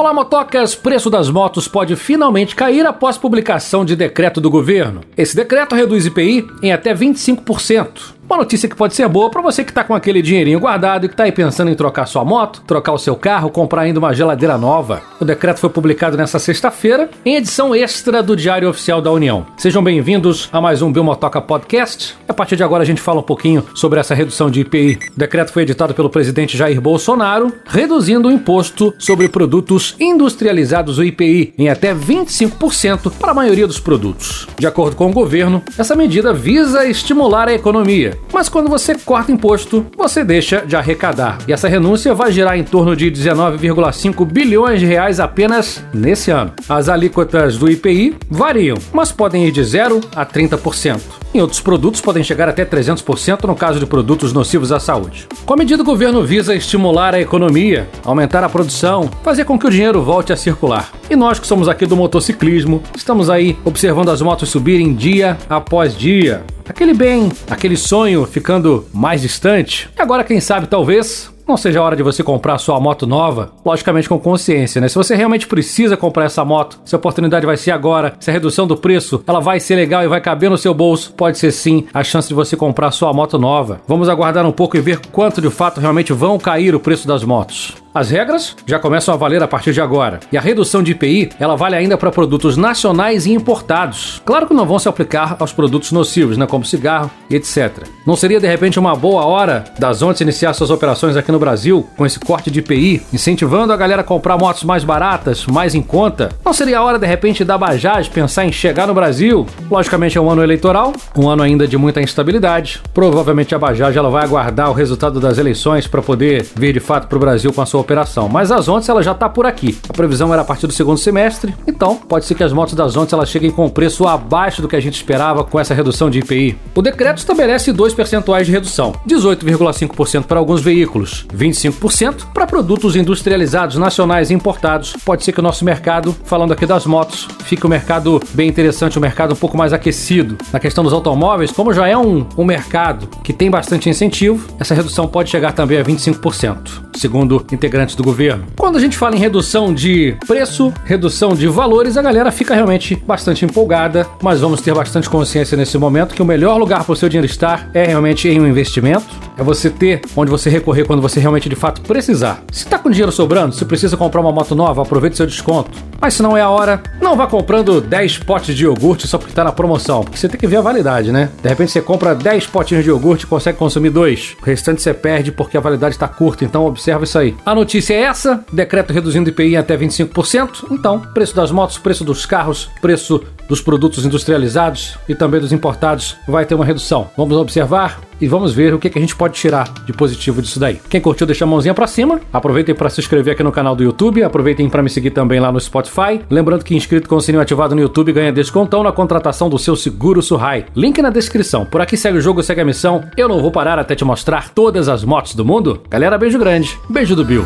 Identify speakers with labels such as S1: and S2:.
S1: Olá, motocas! Preço das motos pode finalmente cair após publicação de decreto do governo. Esse decreto reduz IPI em até 25%. Uma notícia que pode ser boa para você que tá com aquele dinheirinho guardado e que tá aí pensando em trocar sua moto, trocar o seu carro, comprar ainda uma geladeira nova. O decreto foi publicado nesta sexta-feira em edição extra do Diário Oficial da União. Sejam bem-vindos a mais um Bilmotoca Podcast. A partir de agora a gente fala um pouquinho sobre essa redução de IPI. O decreto foi editado pelo presidente Jair Bolsonaro, reduzindo o imposto sobre produtos industrializados o IPI em até 25% para a maioria dos produtos. De acordo com o governo, essa medida visa estimular a economia mas quando você corta imposto, você deixa de arrecadar. E essa renúncia vai gerar em torno de 19,5 bilhões de reais apenas nesse ano. As alíquotas do IPI variam, mas podem ir de 0 a 30%. Em outros produtos podem chegar até 300% no caso de produtos nocivos à saúde. Com a medida, o governo visa estimular a economia, aumentar a produção, fazer com que o dinheiro volte a circular. E nós que somos aqui do motociclismo, estamos aí observando as motos subirem dia após dia aquele bem, aquele sonho ficando mais distante. E agora, quem sabe, talvez não seja a hora de você comprar sua moto nova, logicamente com consciência, né? Se você realmente precisa comprar essa moto, se a oportunidade vai ser agora, se a redução do preço ela vai ser legal e vai caber no seu bolso, pode ser sim a chance de você comprar sua moto nova. Vamos aguardar um pouco e ver quanto de fato realmente vão cair o preço das motos. As regras já começam a valer a partir de agora. E a redução de IPI, ela vale ainda para produtos nacionais e importados. Claro que não vão se aplicar aos produtos nocivos, né, como cigarro e etc. Não seria de repente uma boa hora das ondas iniciar suas operações aqui no Brasil com esse corte de IPI, incentivando a galera a comprar motos mais baratas, mais em conta? Não seria a hora de repente da Bajaj pensar em chegar no Brasil? Logicamente é um ano eleitoral, um ano ainda de muita instabilidade. Provavelmente a Bajaj ela vai aguardar o resultado das eleições para poder vir de fato para o Brasil com a sua operação. Mas a Zontes ela já está por aqui. A previsão era a partir do segundo semestre, então pode ser que as motos da Zontes elas cheguem com preço abaixo do que a gente esperava com essa redução de IPI. O decreto estabelece dois percentuais de redução: 18,5% para alguns veículos, 25% para produtos industrializados nacionais e importados. Pode ser que o nosso mercado, falando aqui das motos, fique um mercado bem interessante, um mercado um pouco mais aquecido. Na questão dos automóveis, como já é um, um mercado que tem bastante incentivo, essa redução pode chegar também a 25%, segundo integrantes do governo. Quando a gente fala em redução de preço, redução de valores, a galera fica realmente bastante empolgada, mas vamos ter bastante consciência nesse momento que o melhor lugar para o seu dinheiro estar é realmente em um investimento, é você ter onde você recorrer quando você realmente de fato precisar. Se está com dinheiro sobrando, se precisa comprar uma moto nova, aproveite seu desconto. Mas se não é a hora, não vá comprando 10 potes de iogurte só porque está na promoção, porque você tem que ver a validade, né? De repente você compra 10 potinhos de iogurte e consegue consumir dois. O restante você perde porque a validade está curta, então observa isso aí. A notícia é essa: decreto reduzindo IPI até 25%. Então, preço das motos, preço dos carros, preço dos produtos industrializados e também dos importados vai ter uma redução. Vamos observar e vamos ver o que, a gente pode tirar de positivo disso daí. Quem curtiu, deixa a mãozinha pra cima. Aproveitem para se inscrever aqui no canal do YouTube. Aproveitem para me seguir também lá no Spotify. Lembrando que inscrito com o sininho ativado no YouTube ganha descontão na contratação do seu seguro Surrai. Link na descrição. Por aqui segue o jogo, segue a missão. Eu não vou parar até te mostrar todas as motos do mundo. Galera, beijo grande. Beijo do Bill.